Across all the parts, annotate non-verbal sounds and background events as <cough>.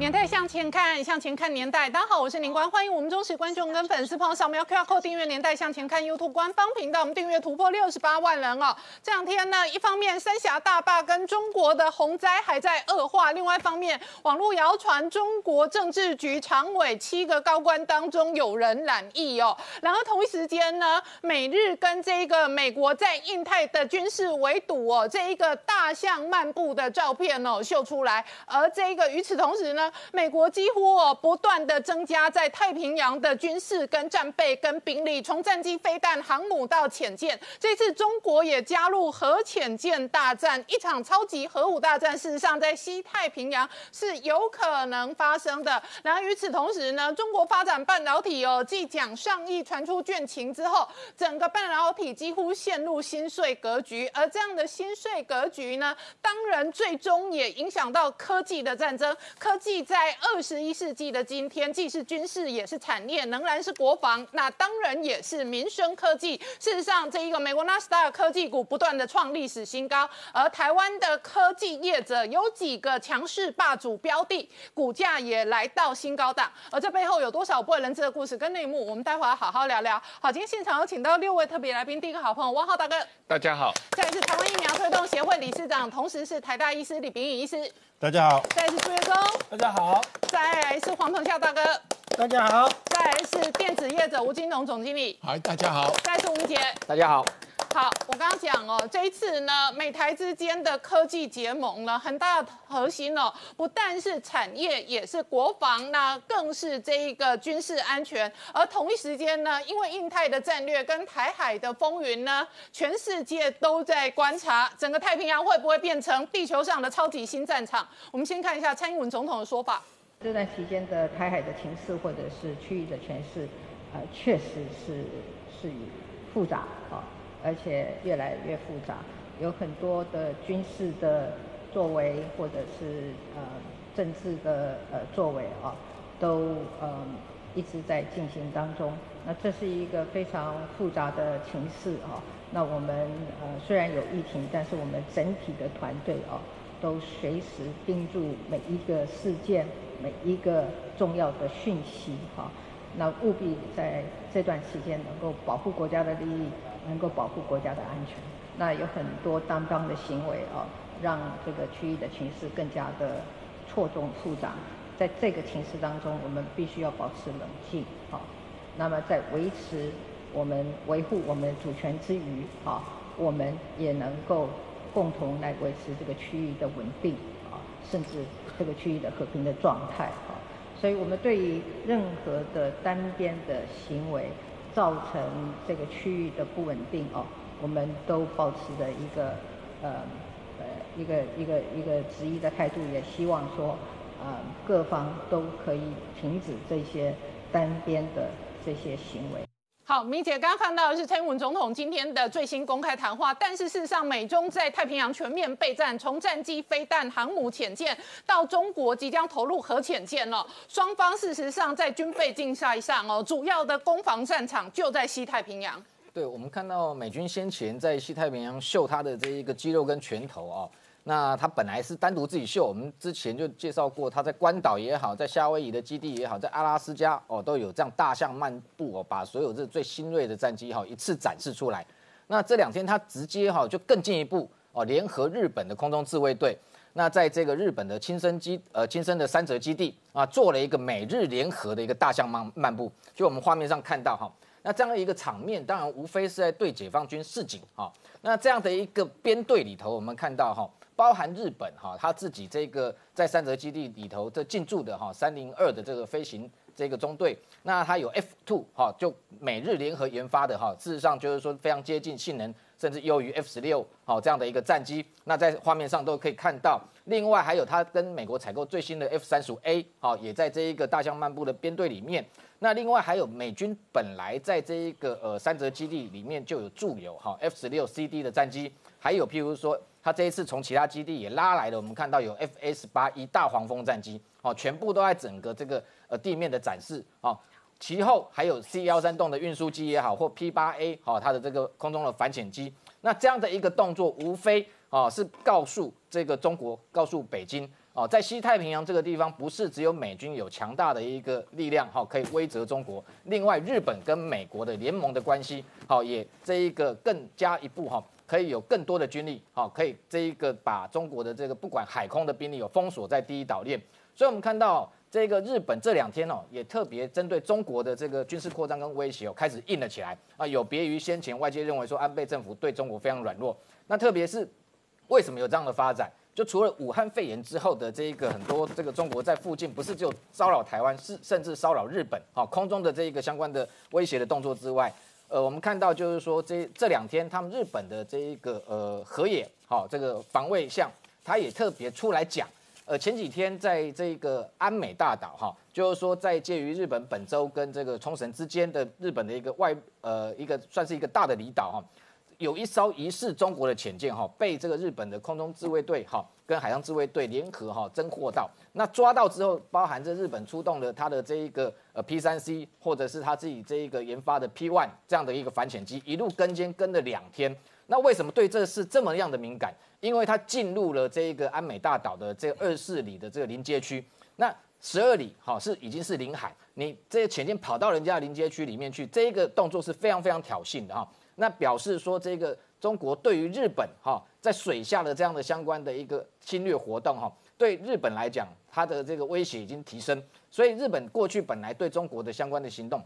年代向前看，向前看年代。大家好，我是林官，欢迎我们忠实观众跟粉丝朋友扫描 QR Code 订阅《年代向前看》YouTube 官方频道，我们订阅突破六十八万人哦。这两天呢，一方面三峡大坝跟中国的洪灾还在恶化，另外一方面网络谣传中国政治局常委七个高官当中有人染疫哦。然后同一时间呢，美日跟这个美国在印太的军事围堵哦，这一个大象漫步的照片哦秀出来，而这一个与此同时呢。美国几乎哦不断的增加在太平洋的军事跟战备跟兵力，从战机、飞弹、航母到潜舰，这次中国也加入核潜舰大战，一场超级核武大战，事实上在西太平洋是有可能发生的。然后与此同时呢，中国发展半导体哦，继蒋上亿传出卷情之后，整个半导体几乎陷入心碎格局，而这样的心碎格局呢，当然最终也影响到科技的战争，科技。在二十一世纪的今天，既是军事也是产业，仍然是国防，那当然也是民生科技。事实上，这一个美国纳斯达克科技股不断的创历史新高，而台湾的科技业者有几个强势霸主标的，股价也来到新高档。而这背后有多少不为人知的故事跟内幕，我们待会儿好好聊聊。好，今天现场有请到六位特别来宾，第一个好朋友汪浩大哥，大家好；再是台湾疫苗推动协会理事长，同时是台大医师李炳宇医师。大家好，再来是朱月忠，大家好，再来是黄鹏孝大哥，大家好，再来是电子业者吴金龙总经理，嗨，大家好，再来是吴杰，大家好。好，我刚刚讲哦，这一次呢，美台之间的科技结盟呢，很大的核心哦，不但是产业，也是国防，那更是这一个军事安全。而同一时间呢，因为印太的战略跟台海的风云呢，全世界都在观察整个太平洋会不会变成地球上的超级新战场。我们先看一下蔡英文总统的说法：这段期间的台海的情势或者是区域的权势，呃，确实是是复杂。而且越来越复杂，有很多的军事的作为，或者是呃政治的呃作为啊，都呃一直在进行当中。那这是一个非常复杂的情势啊。那我们呃虽然有疫情，但是我们整体的团队啊，都随时盯住每一个事件，每一个重要的讯息哈。那务必在这段期间能够保护国家的利益。能够保护国家的安全，那有很多单方的行为啊，让这个区域的情势更加的错综复杂。在这个情势当中，我们必须要保持冷静啊。那么在维持我们维护我们主权之余啊，我们也能够共同来维持这个区域的稳定啊，甚至这个区域的和平的状态啊。所以我们对于任何的单边的行为。造成这个区域的不稳定哦，我们都保持着一个呃呃一个一个一个质疑的态度，也希望说呃各方都可以停止这些单边的这些行为。好，米姐刚刚看到的是蔡英文总统今天的最新公开谈话，但是事实上，美中在太平洋全面备战，从战机、飞弹、航母、潜舰到中国即将投入核潜舰了，双方事实上在军备竞赛上哦，主要的攻防战场就在西太平洋。对，我们看到美军先前在西太平洋秀他的这一个肌肉跟拳头啊。那他本来是单独自己秀，我们之前就介绍过，他在关岛也好，在夏威夷的基地也好，在阿拉斯加哦，都有这样大象漫步哦，把所有这最新锐的战机哈一次展示出来。那这两天他直接哈就更进一步哦，联合日本的空中自卫队，那在这个日本的亲生基呃亲生的三泽基地啊，做了一个美日联合的一个大象漫漫步，就我们画面上看到哈，那这样的一个场面，当然无非是在对解放军示警哈。那这样的一个编队里头，我们看到哈。包含日本哈，他自己这个在三泽基地里头这进驻的哈三零二的这个飞行这个中队，那它有 F two 哈，就美日联合研发的哈，事实上就是说非常接近性能，甚至优于 F 十六好这样的一个战机。那在画面上都可以看到，另外还有它跟美国采购最新的 F 三十五 A 好，也在这一个大象漫步的编队里面。那另外还有美军本来在这一个呃三泽基地里面就有驻有哈 F 十六 CD 的战机，还有譬如说。他这一次从其他基地也拉来了，我们看到有 F S 八一大黄蜂战机，哦，全部都在整个这个呃地面的展示，哦，其后还有 C 幺三栋的运输机也好，或 P 八 A 好，它的这个空中的反潜机，那这样的一个动作，无非哦是告诉这个中国，告诉北京。哦，在西太平洋这个地方，不是只有美军有强大的一个力量，哈，可以威慑中国。另外，日本跟美国的联盟的关系，好，也这一个更加一步，哈，可以有更多的军力，好，可以这一个把中国的这个不管海空的兵力有封锁在第一岛链。所以，我们看到这个日本这两天哦，也特别针对中国的这个军事扩张跟威胁哦，开始硬了起来啊。有别于先前外界认为说安倍政府对中国非常软弱，那特别是为什么有这样的发展？就除了武汉肺炎之后的这一个很多这个中国在附近不是只有骚扰台湾，是甚至骚扰日本，好空中的这一个相关的威胁的动作之外，呃，我们看到就是说这这两天他们日本的这一个呃河野，好这个防卫相，他也特别出来讲，呃前几天在这个安美大岛哈，就是说在介于日本本州跟这个冲绳之间的日本的一个外呃一个算是一个大的离岛哈。有一艘疑似中国的潜舰哈，被这个日本的空中自卫队哈跟海上自卫队联合哈侦获到。那抓到之后，包含着日本出动了他的这一个呃 P 三 C 或者是他自己这一个研发的 P one 这样的一个反潜机，一路跟监跟了两天。那为什么对这事这么样的敏感？因为它进入了这一个安美大岛的这二四里的这个临街区。那十二里哈是已经是领海，你这些潜舰跑到人家的临街区里面去，这一个动作是非常非常挑衅的哈。那表示说，这个中国对于日本哈在水下的这样的相关的一个侵略活动哈，对日本来讲，它的这个威胁已经提升。所以日本过去本来对中国的相关的行动，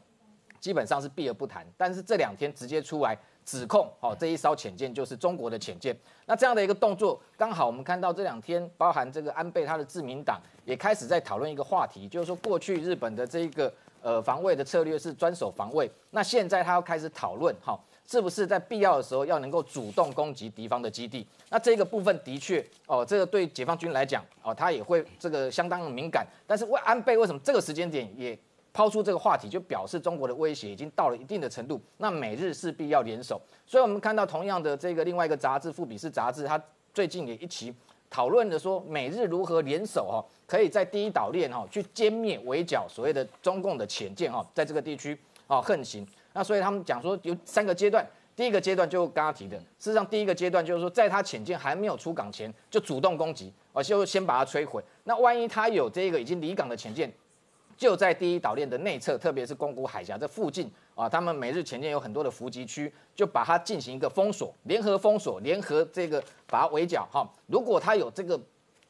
基本上是避而不谈。但是这两天直接出来指控，哦，这一艘潜舰就是中国的潜舰。那这样的一个动作，刚好我们看到这两天，包含这个安倍他的自民党也开始在讨论一个话题，就是说过去日本的这一个呃防卫的策略是专守防卫，那现在他要开始讨论哈。是不是在必要的时候要能够主动攻击敌方的基地？那这个部分的确哦，这个对解放军来讲哦，他也会这个相当敏感。但是为安倍为什么这个时间点也抛出这个话题，就表示中国的威胁已经到了一定的程度，那美日势必要联手。所以我们看到同样的这个另外一个杂志《富比士》杂志，它最近也一起讨论的说，美日如何联手哈，可以在第一岛链哈去歼灭围剿所谓的中共的潜舰哈，在这个地区啊横行。那所以他们讲说有三个阶段，第一个阶段就刚刚提的，事实上第一个阶段就是说，在他潜舰还没有出港前就主动攻击，而就先把它摧毁。那万一他有这个已经离港的潜舰，就在第一岛链的内侧，特别是宫古海峡这附近啊，他们美日潜舰有很多的伏击区，就把它进行一个封锁，联合封锁，联合这个把它围剿哈。如果他有这个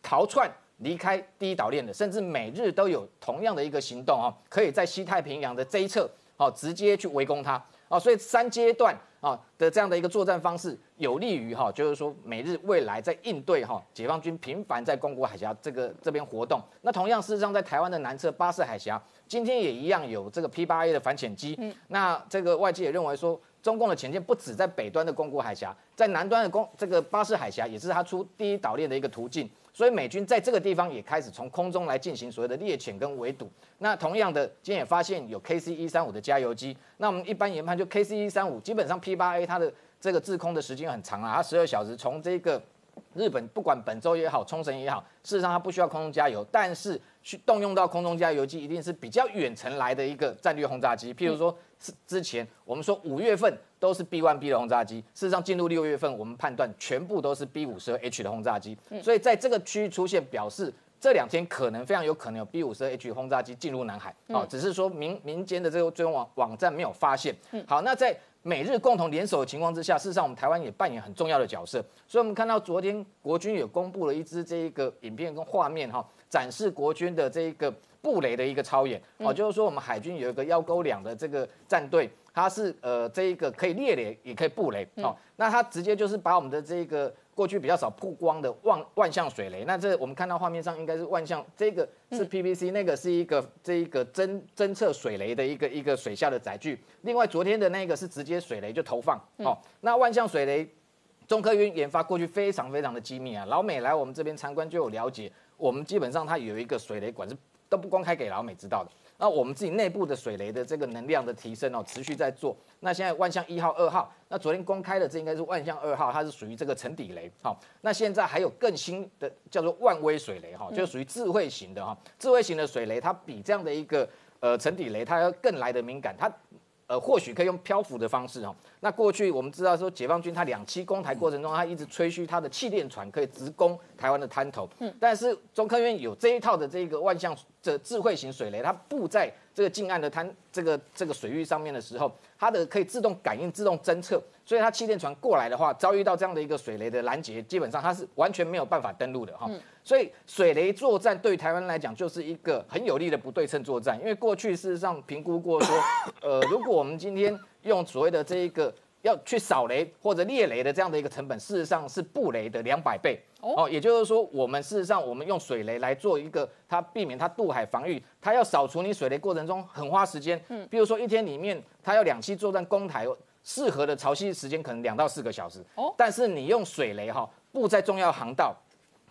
逃窜离开第一岛链的，甚至美日都有同样的一个行动啊，可以在西太平洋的这一侧。好，直接去围攻它啊！所以三阶段啊的这样的一个作战方式，有利于哈，就是说美日未来在应对哈解放军频繁在宫古海峡这个这边活动。那同样，事实上在台湾的南侧巴士海峡，今天也一样有这个 P 八 A 的反潜机。嗯，那这个外界也认为说，中共的潜舰不止在北端的宫古海峡，在南端的宫这个巴士海峡也是它出第一岛链的一个途径。所以美军在这个地方也开始从空中来进行所谓的猎潜跟围堵。那同样的，今天也发现有 KC 一三五的加油机。那我们一般研判就 KC 一三五，基本上 P 八 A 它的这个滞空的时间很长啊，它十二小时从这个日本不管本周也好，冲绳也好，事实上它不需要空中加油，但是去动用到空中加油机，一定是比较远程来的一个战略轰炸机。譬如说，是之前我们说五月份。都是 B one B 的轰炸机，事实上进入六月份，我们判断全部都是 B 五十二 H 的轰炸机，所以在这个区域出现，表示这两天可能非常有可能有 B 五十二 H 轰炸机进入南海，啊，只是说民民间的这个追踪网网站没有发现。好，那在美日共同联手的情况之下，事实上我们台湾也扮演很重要的角色，所以我们看到昨天国军也公布了一支这一个影片跟画面哈，展示国军的这一个布雷的一个超演，哦，就是说我们海军有一个幺勾两的这个战队。它是呃这一个可以猎雷，也可以布雷，哦，那它直接就是把我们的这个过去比较少曝光的万万向水雷，那这我们看到画面上应该是万向，这个是 PVC，那个是一个这一个侦侦测水雷的一个一个水下的载具，另外昨天的那个是直接水雷就投放，哦，那万向水雷，中科院研发过去非常非常的机密啊，老美来我们这边参观就有了解，我们基本上它有一个水雷管是。都不公开给老美知道的。那我们自己内部的水雷的这个能量的提升哦，持续在做。那现在万象一号、二号，那昨天公开的这应该是万象二号，它是属于这个沉底雷。好，那现在还有更新的叫做万威水雷哈，就属于智慧型的哈。智慧型的水雷，它比这样的一个呃沉底雷，它要更来的敏感。它呃，或许可以用漂浮的方式哦。那过去我们知道说，解放军他两栖攻台过程中，他一直吹嘘他的气垫船可以直攻台湾的滩头。嗯。但是中科院有这一套的这个万向的智慧型水雷，它布在这个近岸的滩这个这个水域上面的时候，它的可以自动感应、自动侦测，所以它气垫船过来的话，遭遇到这样的一个水雷的拦截，基本上它是完全没有办法登陆的哈。所以水雷作战对台湾来讲就是一个很有利的不对称作战，因为过去事实上评估过说，呃，如果我们今天用所谓的这一个要去扫雷或者猎雷的这样的一个成本，事实上是布雷的两百倍。哦，也就是说，我们事实上我们用水雷来做一个它避免它渡海防御，它要扫除你水雷过程中很花时间，嗯，比如说一天里面它要两栖作战攻台，适合的潮汐时间可能两到四个小时。哦，但是你用水雷哈布在重要航道。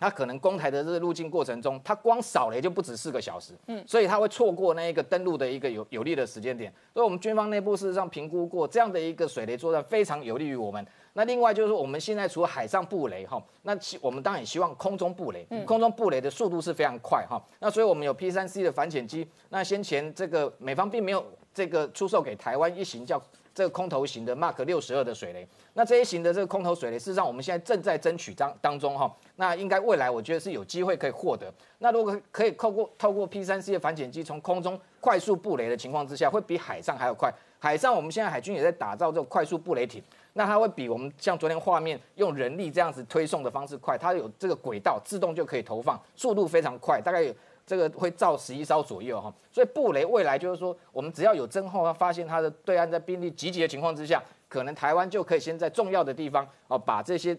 它可能攻台的这个路径过程中，他光扫雷就不止四个小时，嗯，所以他会错过那一个登陆的一个有有利的时间点。所以，我们军方内部事实上评估过，这样的一个水雷作战非常有利于我们。那另外就是说，我们现在除了海上布雷哈，那希我们当然也希望空中布雷，空中布雷的速度是非常快哈。那所以我们有 P 三 C 的反潜机。那先前这个美方并没有这个出售给台湾一型叫。这个空投型的 Mark 六十二的水雷，那这一型的这个空投水雷，事实上我们现在正在争取当当中哈，那应该未来我觉得是有机会可以获得。那如果可以透过透过 P 三 C 的反潜机从空中快速布雷的情况之下，会比海上还要快。海上我们现在海军也在打造这种快速布雷艇，那它会比我们像昨天画面用人力这样子推送的方式快，它有这个轨道自动就可以投放，速度非常快，大概有。这个会造十一艘左右哈，所以布雷未来就是说，我们只要有侦后，发现它的对岸在兵力集结的情况之下，可能台湾就可以先在重要的地方哦，把这些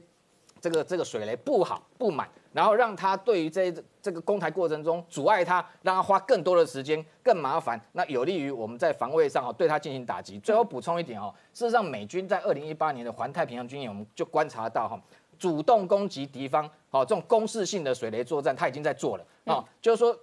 这个这个水雷布好布满，然后让它对于这这个攻台过程中阻碍它，让它花更多的时间更麻烦，那有利于我们在防卫上哦对它进行打击。最后补充一点哦，事实上美军在二零一八年的环太平洋军演，我们就观察到哈。主动攻击敌方，好，这种攻势性的水雷作战，他已经在做了啊。就是说，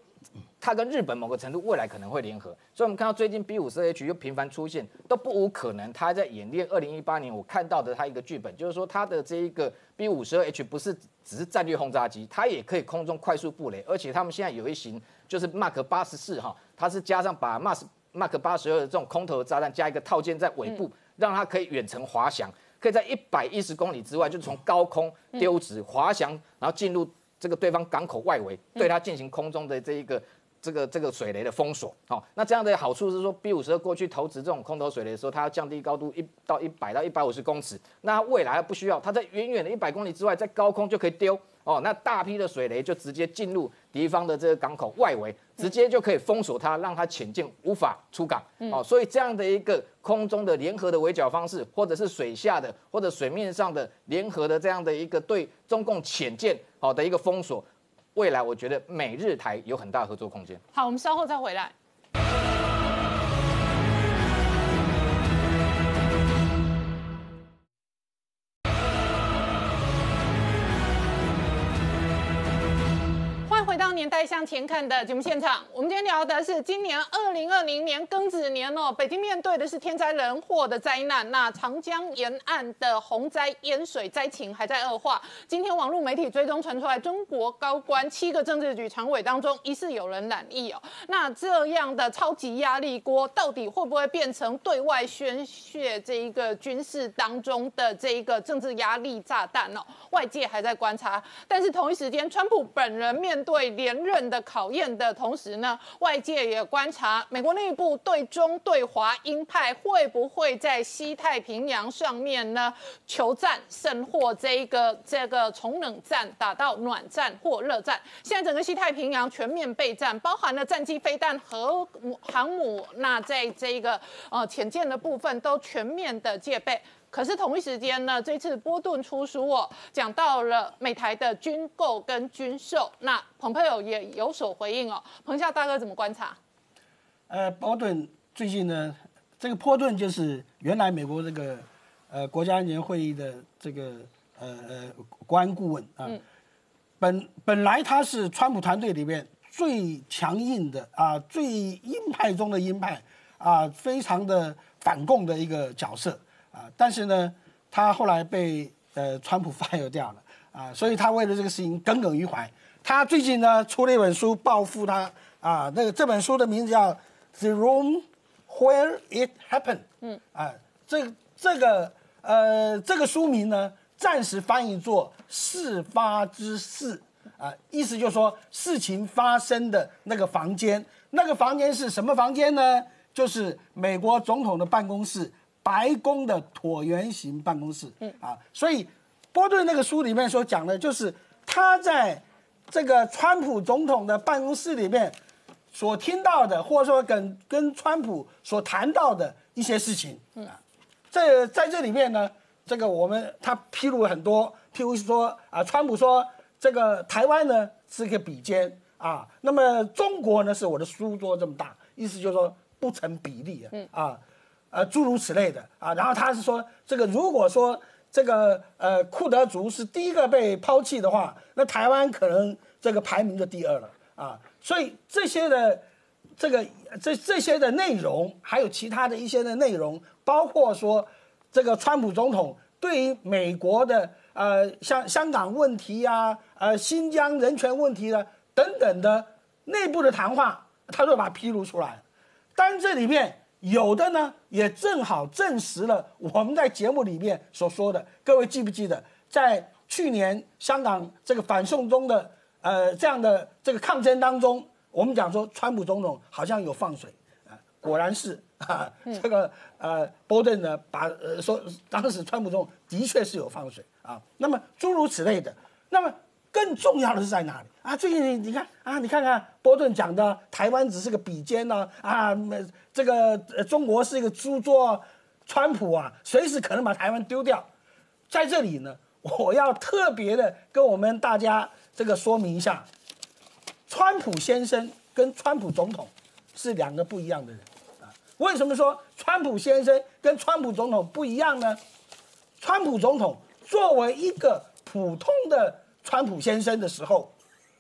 他跟日本某个程度未来可能会联合。所以，我们看到最近 B 五十 H 又频繁出现，都不无可能。他在演练二零一八年我看到的他一个剧本，就是说他的这一个 B 五十二 H 不是只是战略轰炸机，它也可以空中快速布雷，而且他们现在有一型就是 Mark 八十四哈，它是加上把 Mark Mark 八十二的这种空投炸弹加一个套件在尾部，让它可以远程滑翔。可以在一百一十公里之外，就从高空丢掷滑翔，然后进入这个对方港口外围，对它进行空中的这一个这个这个水雷的封锁。好，那这样的好处是说，B 五十二过去投掷这种空投水雷的时候，它要降低高度一到一百到一百五十公尺，那未来不需要，它在远远的一百公里之外，在高空就可以丢。哦，那大批的水雷就直接进入敌方的这个港口外围，直接就可以封锁它，让它潜进无法出港。哦，所以这样的一个空中的联合的围剿方式，或者是水下的或者水面上的联合的这样的一个对中共潜舰好的一个封锁，未来我觉得美日台有很大合作空间。好，我们稍后再回来。年代向前看的节目现场，我们今天聊的是今年二零二零年庚子年哦，北京面对的是天灾人祸的灾难。那长江沿岸的洪灾淹水灾情还在恶化。今天网络媒体追踪传出来，中国高官七个政治局常委当中疑似有人染疫哦。那这样的超级压力锅，到底会不会变成对外宣泄这一个军事当中的这一个政治压力炸弹哦？外界还在观察。但是同一时间，川普本人面对连任的考验的同时呢，外界也观察美国内部对中对华鹰派会不会在西太平洋上面呢求战，胜或这一个这个从冷战打到暖战或热战。现在整个西太平洋全面备战，包含了战机、飞弹和航母，那在这一个呃潜舰的部分都全面的戒备。可是同一时间呢，这次波顿出书哦，讲到了美台的军购跟军售，那蓬佩奥也有所回应哦。彭夏大哥怎么观察？呃，波顿最近呢，这个波顿就是原来美国这个呃国家安全会议的这个呃呃国安顾问啊，本本来他是川普团队里面最强硬的啊，最鹰派中的鹰派啊，非常的反共的一个角色啊。但是呢，他后来被呃川普 <laughs> fire 掉了啊，所以他为了这个事情耿耿于怀。他最近呢出了一本书报复他啊，那个这本书的名字叫《The Room Where It Happened》。嗯啊，这这个呃这个书名呢，暂时翻译作“事发之事”。啊，意思就是说，事情发生的那个房间，那个房间是什么房间呢？就是美国总统的办公室，白宫的椭圆形办公室。嗯啊，所以波顿那个书里面所讲的，就是他在这个川普总统的办公室里面所听到的，或者说跟跟川普所谈到的一些事情。嗯啊，这在这里面呢，这个我们他披露了很多，譬如说啊，川普说。这个台湾呢是个比肩啊，那么中国呢是我的书桌这么大，意思就是说不成比例啊，啊，呃诸如此类的啊。然后他是说，这个如果说这个呃库德族是第一个被抛弃的话，那台湾可能这个排名就第二了啊。所以这些的这个这这些的内容，还有其他的一些的内容，包括说这个川普总统对于美国的。呃，像香港问题呀，呃，新疆人权问题的等等的内部的谈话，他都把它披露出来。但这里面有的呢，也正好证实了我们在节目里面所说的。各位记不记得，在去年香港这个反送中的呃这样的这个抗争当中，我们讲说川普总统好像有放水啊，果然是。啊，这个呃，波顿呢，把呃说当时川普总统的确是有放水啊。那么诸如此类的，那么更重要的是在哪里啊？最近你你看啊，你看看波顿讲的台湾只是个比肩呢啊，这个中国是一个猪作，川普啊随时可能把台湾丢掉。在这里呢，我要特别的跟我们大家这个说明一下，川普先生跟川普总统是两个不一样的人啊。为什么说川普先生跟川普总统不一样呢？川普总统作为一个普通的川普先生的时候，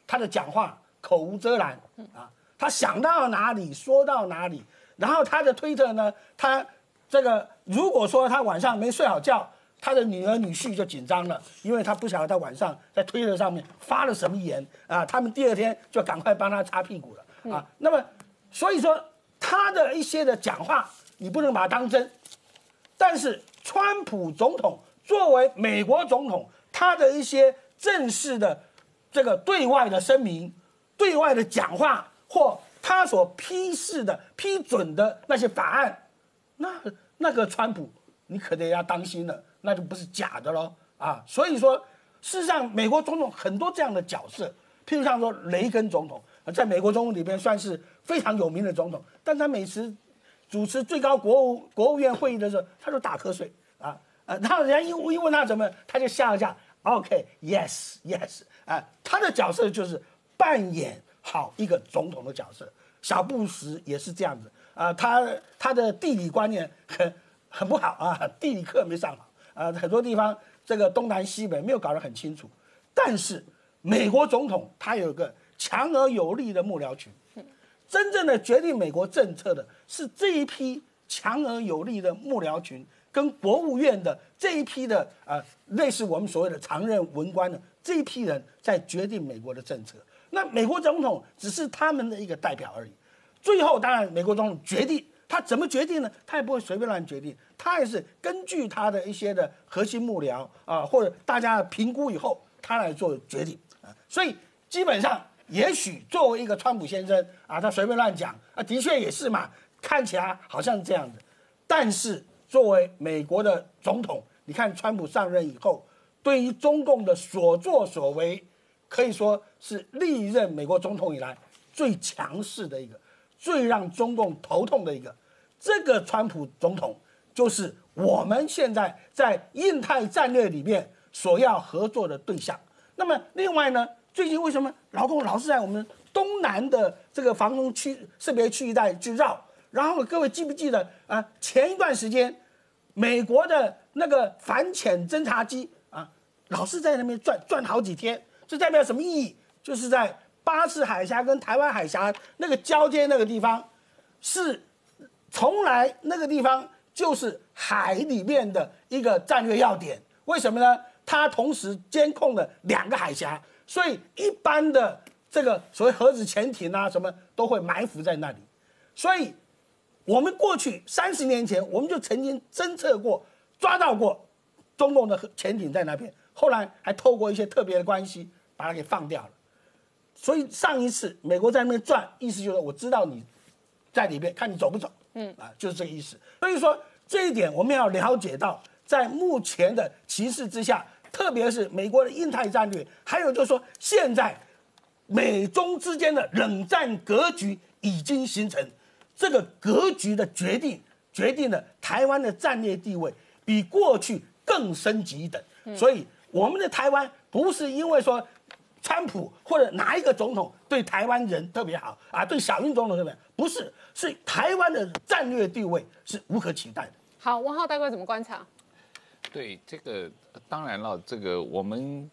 他的讲话口无遮拦啊，他想到哪里说到哪里。然后他的推特呢，他这个如果说他晚上没睡好觉，他的女儿女婿就紧张了，因为他不晓得他晚上在推特上面发了什么言啊，他们第二天就赶快帮他擦屁股了啊。那么所以说。他的一些的讲话，你不能把它当真。但是，川普总统作为美国总统，他的一些正式的这个对外的声明、对外的讲话，或他所批示的、批准的那些法案，那那个川普，你可得要当心了，那就不是假的喽啊！所以说，事实上，美国总统很多这样的角色，譬如像说雷根总统。在美国总统里边算是非常有名的总统，但他每次主持最高国务国务院会议的时候，他就打瞌睡啊啊！然后人家一一问他怎么，他就笑一下，OK，Yes，Yes，啊，他的角色就是扮演好一个总统的角色。小布什也是这样子啊，他他的地理观念很很不好啊，地理课没上好啊，很多地方这个东南西北没有搞得很清楚。但是美国总统他有个。强而有力的幕僚群，真正的决定美国政策的是这一批强而有力的幕僚群，跟国务院的这一批的呃，类似我们所谓的常任文官的这一批人在决定美国的政策。那美国总统只是他们的一个代表而已。最后，当然美国总统决定他怎么决定呢？他也不会随便乱决定，他也是根据他的一些的核心幕僚啊，或者大家评估以后，他来做决定啊。所以基本上。也许作为一个川普先生啊，他随便乱讲啊，的确也是嘛，看起来好像是这样的。但是作为美国的总统，你看川普上任以后，对于中共的所作所为，可以说是历任美国总统以来最强势的一个，最让中共头痛的一个。这个川普总统就是我们现在在印太战略里面所要合作的对象。那么另外呢？最近为什么老共老是在我们东南的这个防空区、识别区一带去绕？然后各位记不记得啊？前一段时间，美国的那个反潜侦察机啊，老是在那边转转好几天，这代表什么意义？就是在巴士海峡跟台湾海峡那个交接那个地方，是从来那个地方就是海里面的一个战略要点。为什么呢？它同时监控了两个海峡，所以一般的这个所谓核子潜艇啊什么都会埋伏在那里。所以，我们过去三十年前我们就曾经侦测过、抓到过中共的潜艇在那边，后来还透过一些特别的关系把它给放掉了。所以上一次美国在那边转，意思就是我知道你在里边，看你走不走，嗯啊，就是这个意思。所以说这一点我们要了解到，在目前的形势之下，特别是美国的印太战略，还有就是说现在美中之间的冷战格局已经形成，这个格局的决定决定了台湾的战略地位比过去更升级一等。所以我们的台湾不是因为说。川普或者哪一个总统对台湾人特别好啊？对小英总统特别不是，是台湾的战略地位是无可取代的。好，王浩大哥怎么观察？对这个，当然了，这个我们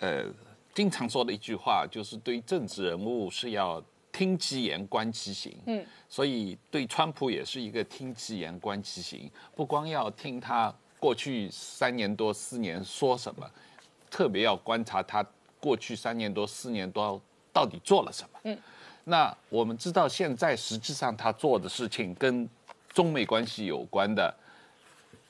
呃经常说的一句话就是对政治人物是要听其言观其行。嗯，所以对川普也是一个听其言观其行，不光要听他过去三年多四年说什么，特别要观察他。过去三年多、四年多到底做了什么？嗯，那我们知道，现在实际上他做的事情跟中美关系有关的。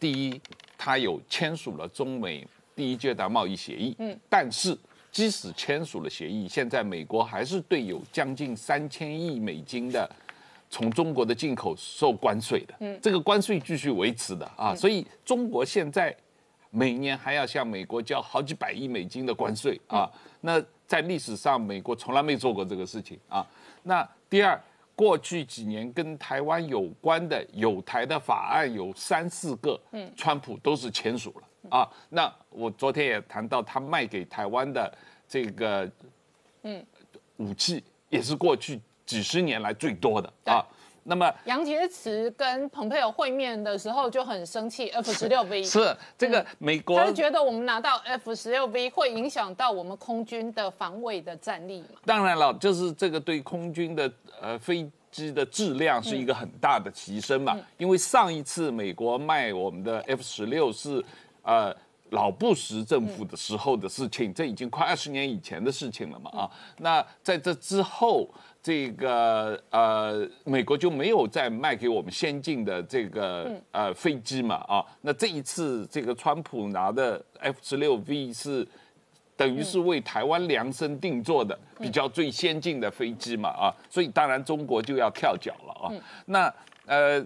第一，他有签署了中美第一阶段贸易协议。嗯，但是即使签署了协议，现在美国还是对有将近三千亿美金的从中国的进口受关税的。嗯，这个关税继续维持的啊，所以中国现在。每年还要向美国交好几百亿美金的关税啊！那在历史上，美国从来没做过这个事情啊。那第二，过去几年跟台湾有关的有台的法案有三四个，嗯，川普都是签署了啊。那我昨天也谈到，他卖给台湾的这个，嗯，武器也是过去几十年来最多的啊。那么杨洁篪跟蓬佩奥会面的时候就很生气，F 十六 V 是这个美国，他是觉得我们拿到 F 十六 V 会影响到我们空军的防卫的战力嘛？当然了，就是这个对空军的呃飞机的质量是一个很大的提升嘛。因为上一次美国卖我们的 F 十六是呃老布什政府的时候的事情，这已经快二十年以前的事情了嘛啊。那在这之后。这个呃，美国就没有再卖给我们先进的这个呃飞机嘛啊？那这一次这个川普拿的 F 十六 V 是等于是为台湾量身定做的，比较最先进的飞机嘛啊？所以当然中国就要跳脚了啊。那呃，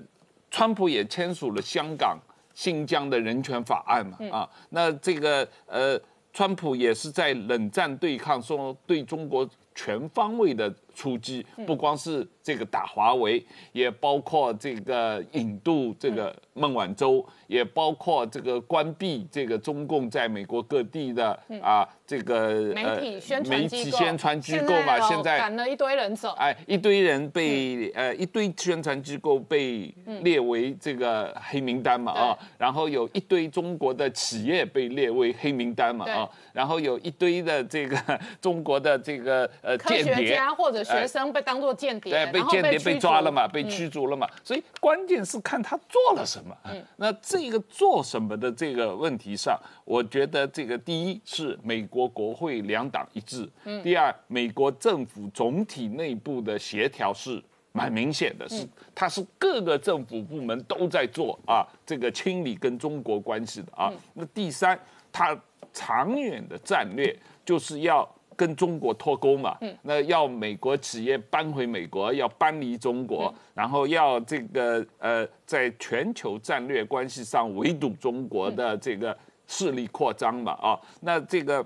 川普也签署了香港、新疆的人权法案嘛啊？那这个呃，川普也是在冷战对抗，说对中国全方位的。出击不光是这个打华为，也包括这个引渡这个孟晚舟，也包括这个关闭这个中共在美国各地的啊这个媒体宣传媒体宣传机构嘛，现在赶了一堆人走，哎，一堆人被呃一堆宣传机构被列为这个黑名单嘛啊，然后有一堆中国的企业被列为黑名单嘛啊，然后有一堆的这个 <laughs> 中国的这个呃间谍或者。学生被当作间谍，对，被间谍被抓了嘛，被驱逐了嘛，所以关键是看他做了什么。嗯，那这个做什么的这个问题上，我觉得这个第一是美国国会两党一致，嗯，第二美国政府总体内部的协调是蛮明显的，是它是各个政府部门都在做啊，这个清理跟中国关系的啊。那第三，它长远的战略就是要。跟中国脱钩嘛，那要美国企业搬回美国，要搬离中国，然后要这个呃，在全球战略关系上围堵中国的这个势力扩张嘛啊，那这个，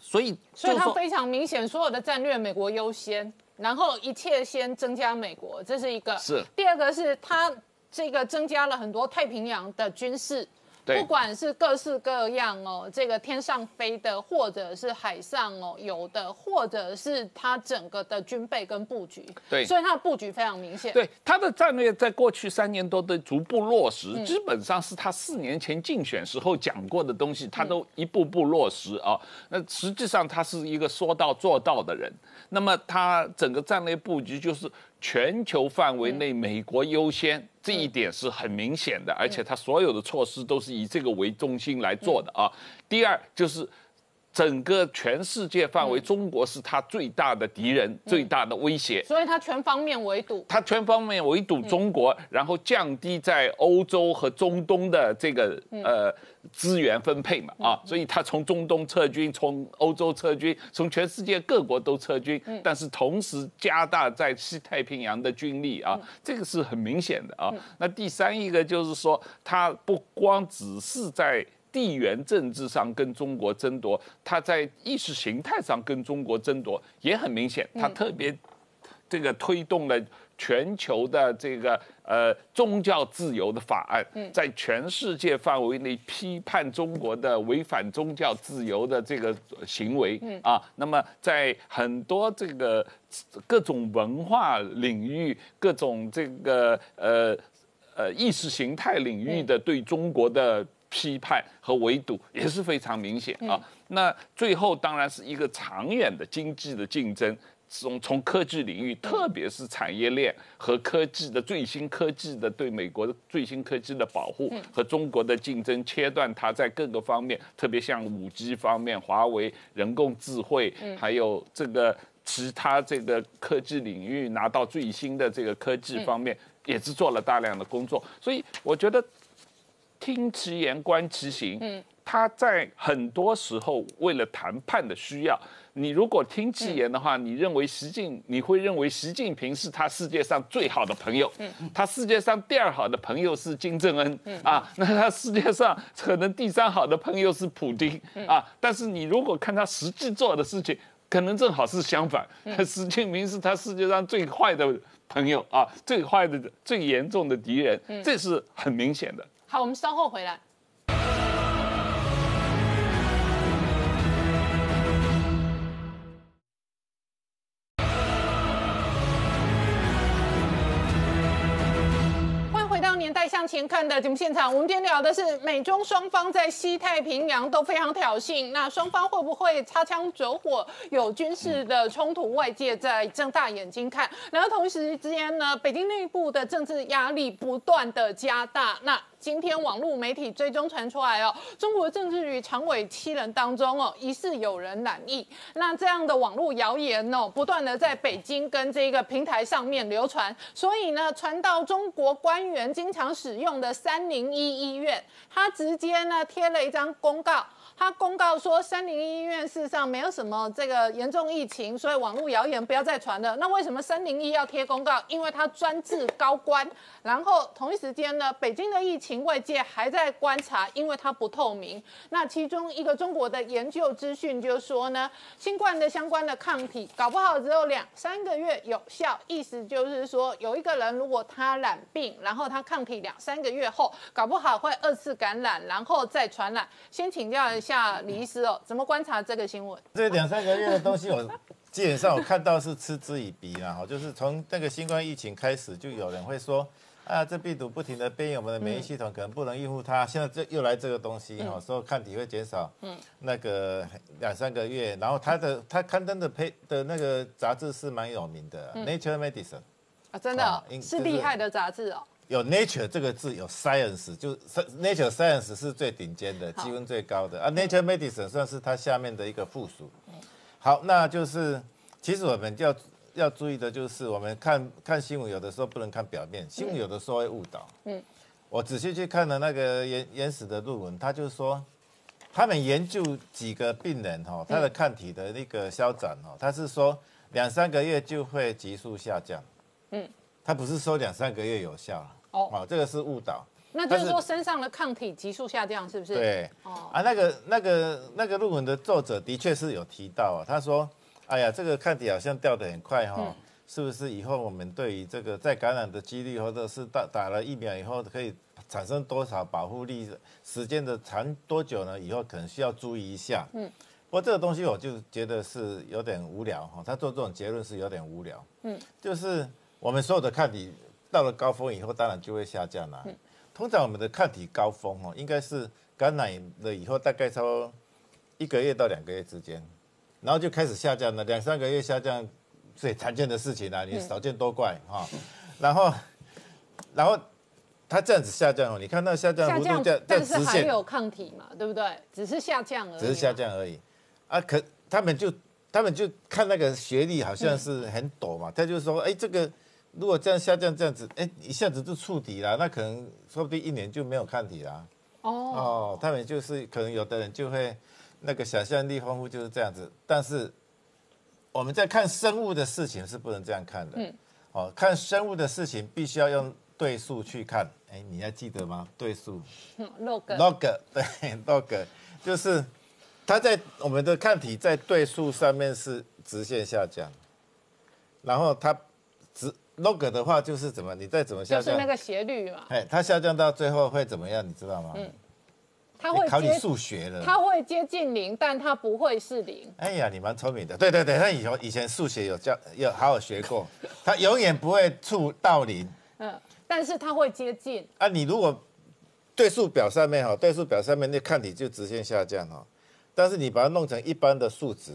所以所以他非常明显，所有的战略美国优先，然后一切先增加美国，这是一个。是。第二个是他这个增加了很多太平洋的军事。对不管是各式各样哦，这个天上飞的，或者是海上哦游的，或者是它整个的军备跟布局，对所以它的布局非常明显。对它的战略，在过去三年多的逐步落实，嗯基本上是他四年前竞选时候讲过的东西，他都一步步落实啊。那实际上他是一个说到做到的人。那么他整个战略布局就是全球范围内美国优先，这一点是很明显的，而且他所有的措施都是以这个为中心来做的啊。第二就是。整个全世界范围，中国是他最大的敌人、最大的威胁。所以他全方面围堵。他全方面围堵中国，然后降低在欧洲和中东的这个呃资源分配嘛啊，所以他从中东撤军，从欧洲撤军，从全世界各国都撤军，但是同时加大在西太平洋的军力啊，这个是很明显的啊。那第三一个就是说，他不光只是在地缘政治上跟中国争夺，他在意识形态上跟中国争夺也很明显，他特别这个推动了全球的这个呃宗教自由的法案，在全世界范围内批判中国的违反宗教自由的这个行为啊。那么在很多这个各种文化领域、各种这个呃呃意识形态领域的对中国的批判和围堵也是非常明显啊。那最后当然是一个长远的经济的竞争。从从科技领域，特别是产业链和科技的最新科技的对美国的最新科技的保护和中国的竞争，切断它在各个方面，特别像五 G 方面，华为、人工智慧，还有这个其他这个科技领域拿到最新的这个科技方面，也是做了大量的工作。所以我觉得听其言，观其行。嗯，他在很多时候为了谈判的需要，你如果听其言的话，你认为习近，你会认为习近平是他世界上最好的朋友。嗯，他世界上第二好的朋友是金正恩。嗯啊，<laughs> 那他世界上可能第三好的朋友是普京。啊，但是你如果看他实际做的事情，可能正好是相反。<laughs> 习近平是他世界上最坏的朋友啊，最坏的、最严重的敌人，这是很明显的。好，我们稍后回来。欢迎回到《年代向前看》的节目现场，我们今天聊的是美中双方在西太平洋都非常挑衅，那双方会不会擦枪走火，有军事的冲突？外界在睁大眼睛看。然后同时之间呢，北京内部的政治压力不断的加大。那今天网络媒体追踪传出来哦，中国政治局常委七人当中哦，疑似有人染疫。那这样的网络谣言哦，不断的在北京跟这个平台上面流传，所以呢，传到中国官员经常使用的三零一医院，他直接呢贴了一张公告。他公告说，三零一医院事实上没有什么这个严重疫情，所以网络谣言不要再传了。那为什么三零一要贴公告？因为他专治高官。然后同一时间呢，北京的疫情外界还在观察，因为它不透明。那其中一个中国的研究资讯就说呢，新冠的相关的抗体搞不好只有两三个月有效，意思就是说，有一个人如果他染病，然后他抗体两三个月后，搞不好会二次感染，然后再传染。先请教下李医师哦，怎么观察这个新闻？这两三个月的东西，我基本上我看到是嗤之以鼻啦。哈，就是从那个新冠疫情开始，就有人会说，啊，这病毒不停的变异，我们的免疫系统可能不能应付它。现在这又来这个东西，哈，说抗体会减少，嗯，那个两三个月，然后它的它刊登的配的那个杂志是蛮有名的，Nature Medicine。啊，真的、哦啊就是是厉害的杂志哦。有 nature 这个字，有 science，就 nature science 是最顶尖的，积分最高的啊。nature medicine 算是它下面的一个附属。好，那就是其实我们要要注意的就是，我们看看新闻，有的时候不能看表面，新闻有的时候会误导。嗯，我仔细去看了那个原原始的论文，他就说，他们研究几个病人哈，他的抗体的那个消长哦，他是说两三个月就会急速下降。嗯，他不是说两三个月有效了。哦哦，这个是误导。那就是说身上的抗体急速下降，是不是？。对，哦啊，那个那个那个论文的作者的确是有提到啊，他说，哎呀，这个抗体好像掉的很快哈、嗯是不是以后我们对于这个再感染的几率，或者是打打了疫苗以后可以产生多少保护力，时间的长多久呢？以后可能需要注意一下。嗯，不过这个东西我就觉得是有点无聊哈，他做这种结论是有点无聊。嗯，就是我们所有的抗体到了高峰以后，当然就会下降了。通常我们的抗体高峰哦，应该是感染了以后大概超一个月到两个月之间，然后就开始下降了，两三个月下降最常见的事情啊，你少见多怪哈。然后，然后它这样子下降哦，你看那下降下降但样直线是还有抗体嘛，对不对？只是下降而已。只是下。降而已啊。可他们就他们就看那个学历好像是很陡嘛，他就说，哎，这个如果这样下降这样子，哎，一下子就触底了，那可能说不定一年就没有抗体了。哦，哦，他们就是可能有的人就会那个想象力丰富就是这样子，但是我们在看生物的事情是不能这样看的。嗯。哦，看生物的事情必须要用对数去看。哎，你还记得吗？对数。嗯 <laughs> log log 对 <laughs> log 就是它在我们的抗体在对数上面是直线下降，然后它直 log 的话就是怎么你再怎么下降，就是那个斜率嘛，哎，它下降到最后会怎么样？你知道吗？嗯它会哎考你数学了。它会接近零，但它不会是零。哎呀，你蛮聪明的。对对对，他以前以前数学有教，有好好学过。<laughs> 它永远不会触到零嗯，但是它会接近。啊。你如果对数表上面哈，对数表上面那抗体就直线下降哈，但是你把它弄成一般的数值，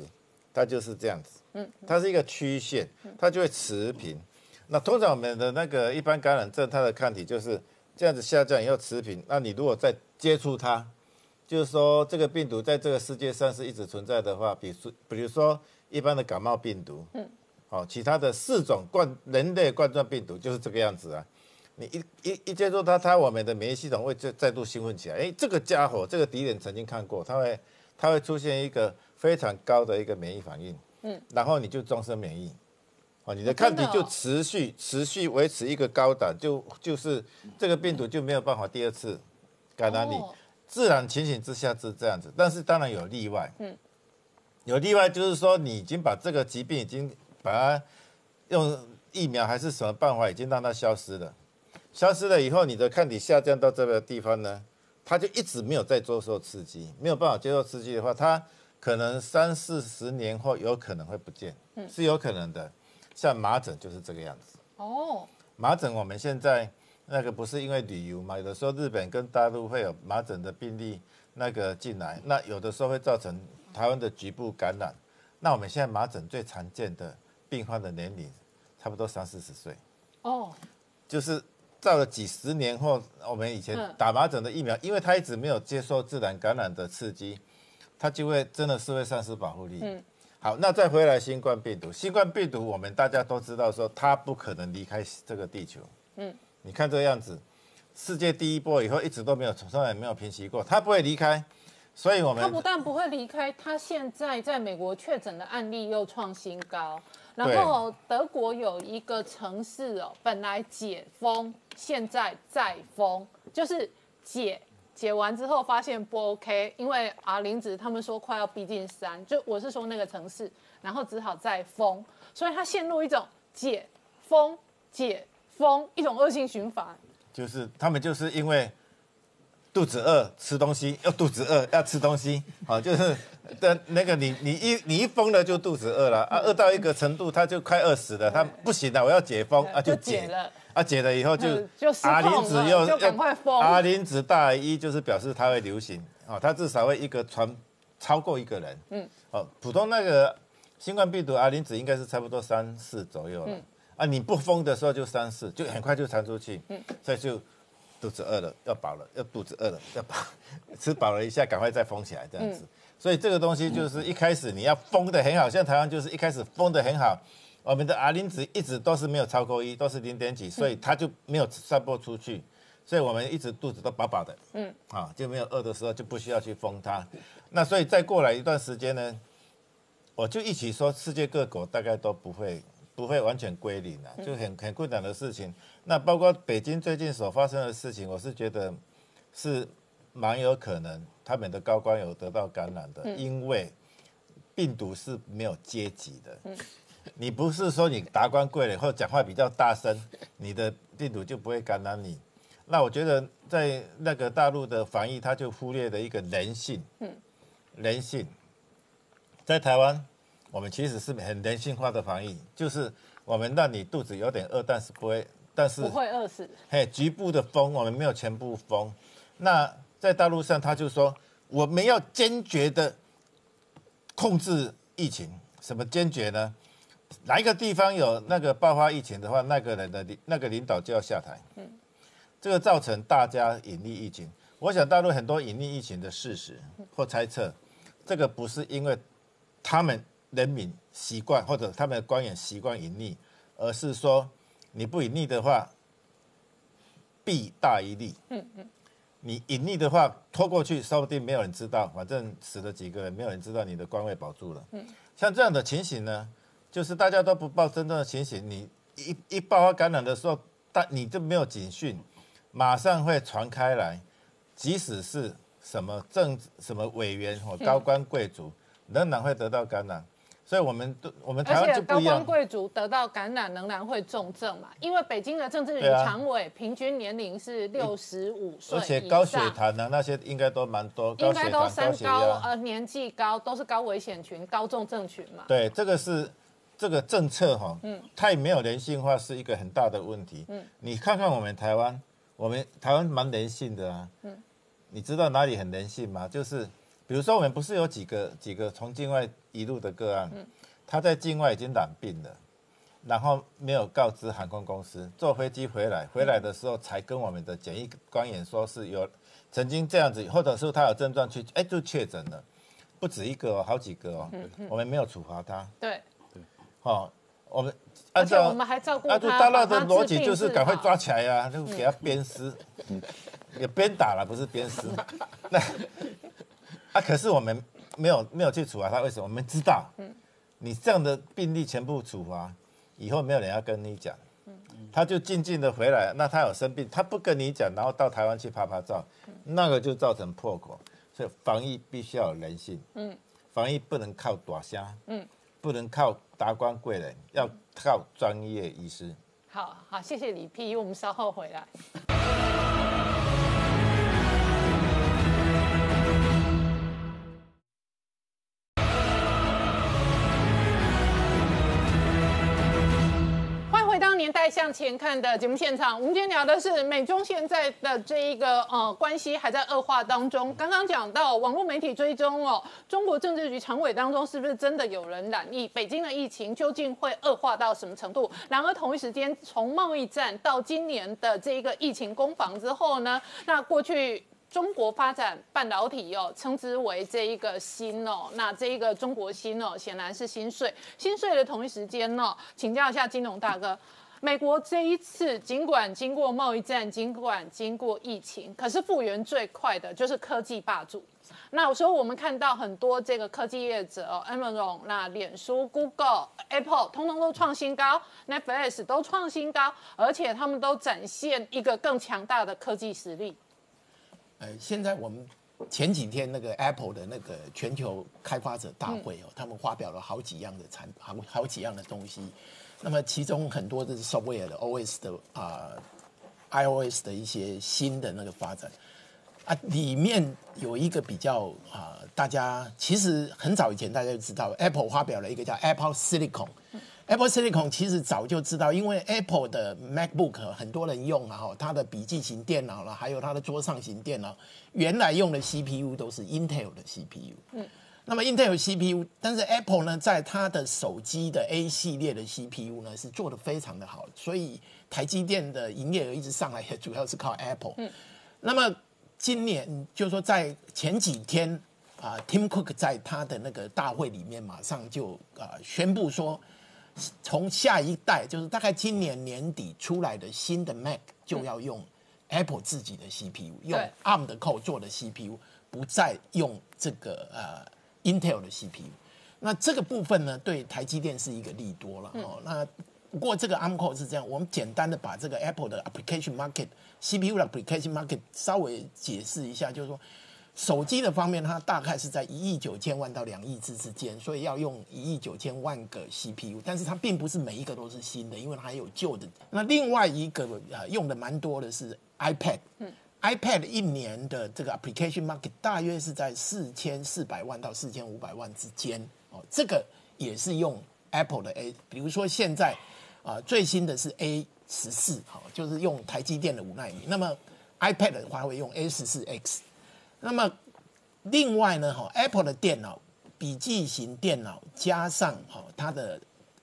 它就是这样子。嗯，它是一个曲线，它就会持平。那通常我们的那个一般感染症，它的抗体就是这样子下降以后持平。那你如果再接触它，就是说这个病毒在这个世界上是一直存在的话，比如说比如说一般的感冒病毒，嗯，好、其他的四种冠人类冠状病毒就是这个样子啊。你一一一接触它，它我们的免疫系统会再再度兴奋起来。哎，这个家伙，这个敌人曾经看过，它会它会出现一个非常高的一个免疫反应，嗯，然后你就终身免疫，哦，你的抗体就持续持续维持一个高档，就就是这个病毒就没有办法第二次感染你。哦自然情形之下是这样子，但是当然有例外。嗯，有例外就是说，你已经把这个疾病已经把它用疫苗还是什么办法已经让它消失了，消失了以后，你的抗体下降到这个地方呢，它就一直没有再接受刺激，没有办法接受刺激的话，它可能三四十年后有可能会不见，是有可能的。像麻疹就是这个样子。哦，麻疹我们现在那个不是因为旅游嘛，有的时候日本跟大陆会有麻疹的病例那个进来，那有的时候会造成台湾的局部感染。那我们现在麻疹最常见的病患的年龄差不多三四十岁，哦，就是到了几十年后，我们以前嗯打麻疹的疫苗，因为它一直没有接受自然感染的刺激，它就会真的是会丧失保护力。嗯好，那再回来新冠病毒，新冠病毒我们大家都知道说它不可能离开这个地球。嗯，你看这个样子，世界第一波以后一直都没有从来没有平息过，它不会离开，所以我们它不但不会离开，它现在在美国确诊的案例又创新高。然后德国有一个城市哦，本来解封，现在再封，就是解解完之后发现不 OK，因为啊，林子他们说快要逼近三，就我是说那个城市，然后只好再封，所以它陷入一种解封解封一种恶性循环。就是他们就是因为肚子饿吃东西，<laughs> 要肚子饿要吃东西，好，就是的那个你你一你一疯了就肚子饿了。啊，饿到一个程度他就快饿死了，他不行了，我要解封啊就解解了。啊解了以后就嗯就失控 R 零了值又就赶快封 R 零值大于一就是表示它会流行。哦，它至少会一个传超过一个人，嗯，哦，普通那个新冠病毒阿林子应该是差不多三四左右了。啊，你不封的时候就三四，就很快就传出去，嗯，所以就肚子饿了要饱了，要肚子饿了要饱，<laughs> 吃饱了一下赶快再封起来这样子。所以这个东西就是一开始你要封的很好，像台湾就是一开始封的很好，我们的 R 零值一直都是没有超过一，都是零点几，所以它就没有散播出去，所以我们一直肚子都饱饱的，嗯，啊就没有饿的时候就不需要去封它。那所以再过来一段时间呢，我就一起说世界各国大概都不会不会完全归零啊，就很很困难的事情。那包括北京最近所发生的事情，我是觉得是蛮有可能他们的高官有得到感染的，因为病毒是没有阶级的。你不是说你达官贵人或者讲话比较大声，你的病毒就不会感染你。那我觉得在那个大陆的防疫，他就忽略了一个人性，嗯，人性，在台湾，我们其实是很人性化的防疫，就是我们让你肚子有点饿，但是不会，但是不会饿死。嘿，局部的封，我们没有全部封。那在大陆上，他就说我们要坚决的控制疫情，什么坚决呢？哪一个地方有那个爆发疫情的话，那个人的领那个领导就要下台。嗯，这个造成大家隐匿疫情。我想大陆很多隐匿疫情的事实或猜测，这个不是因为他们人民习惯或者他们的官员习惯隐匿，而是说你不隐匿的话，弊大于利。嗯嗯，你隐匿的话拖过去，说不定没有人知道，反正死了几个人，没有人知道你的官位保住了。嗯，像这样的情形呢？就是大家都不报真正的情形，你一一爆发感染的时候，但你就没有警讯，马上会传开来。即使是什么政什么委员或高官贵族，仍然会得到感染。所以，我们都我们台湾就不一样。高官贵族得到感染，仍然会重症嘛？因为北京的政治局常委平均年龄是六十五岁而且高血糖的那些应该都蛮多，应该都三高呃年纪高都是高危险群、高重症群嘛？对，这个是。这个政策哈，嗯，太没有人性化是一个很大的问题。嗯，你看看我们台湾，我们台湾蛮人性的啊。嗯，你知道哪里很人性吗？就是比如说我们不是有几个几个从境外一路的个案，他在境外已经染病了，然后没有告知航空公司，坐飞机回来，回来的时候才跟我们的检疫官员说是有曾经这样子，或者是他有症状去，哎，就确诊了，不止一个哦，好几个哦，我们没有处罚他。对。哦，我们按照我们还照顾他，大陆的逻辑就是赶快抓起来呀，就给他鞭尸，也鞭打了，不是鞭尸。<laughs> 那啊，可是我们没有没有去处罚他，为什么？我们知道，嗯你这样的病例全部处罚，以后没有人要跟你讲，他就静静的回来。那他有生病，他不跟你讲，然后到台湾去拍拍照，那个就造成破口。所以防疫必须要有人性，嗯，防疫不能靠短虾，嗯。不能靠达官贵人，要靠专业医师。好好，谢谢李 P，我们稍后回来。向前看的节目现场，我们今天聊的是美中现在的这一个呃关系还在恶化当中。刚刚讲到网络媒体追踪哦，中国政治局常委当中是不是真的有人染疫？北京的疫情究竟会恶化到什么程度？然而同一时间，从贸易战到今年的这一个疫情攻防之后呢，那过去。中国发展半导体哦，称之为这一个新哦，那这一个中国新哦，显然是新税。新税的同一时间呢，请教一下金融大哥，美国这一次尽管经过贸易战，尽管经过疫情，可是复原最快的就是科技霸主。那有时候我们看到很多这个科技业者，Amazon、那脸书、Google、Apple，通通都创新高，Netflix 都创新高，而且他们都展现一个更强大的科技实力。呃，现在我们前几天那个 Apple 的那个全球开发者大会哦，他们发表了好几样的产，好好几样的东西。那么其中很多的是 software 的 OS 的啊，iOS 的一些新的那个发展啊，里面有一个比较啊，大家其实很早以前大家就知道，Apple 发表了一个叫 Apple Silicon。Apple Silicon 其实早就知道，因为 Apple 的 MacBook 很多人用啊，哈，它的笔记型电脑了，还有它的桌上型电脑，原来用的 CPU 都是 Intel 的 CPU。嗯，那么 Intel CPU，但是 Apple 呢，在它的手机的 A 系列的 CPU 呢，是做的非常的好，所以台积电的营业额一直上来，也主要是靠 Apple。嗯，那么今年就是说在前几天啊，Tim Cook 在他的那个大会里面，马上就啊宣布说。从下一代，就是大概今年年底出来的新的 Mac 就要用 Apple 自己的 CPU，用 ARM 的 Core 做的 CPU，不再用这个呃 Intel 的 CPU。那这个部分呢，对台积电是一个利多了哦。那不过这个 ARM Core 是这样，我们简单的把这个 Apple 的 Application Market CPU 的 Application Market 稍微解释一下，就是说。手机的方面，它大概是在一亿九千万到两亿只之间，所以要用一亿九千万个 CPU，但是它并不是每一个都是新的，因为它还有旧的。那另外一个呃用的蛮多的是 iPad，iPad 一年的这个 application market 大约是在四千四百万到四千五百万之间哦，这个也是用 Apple 的 A，比如说现在啊、最新的是 A 十四，好，就是用台积电的五纳米，那么 iPad 的话会用 A 十四 X，那么另外呢，哈，Apple 的电脑，笔记型电脑加上哈它的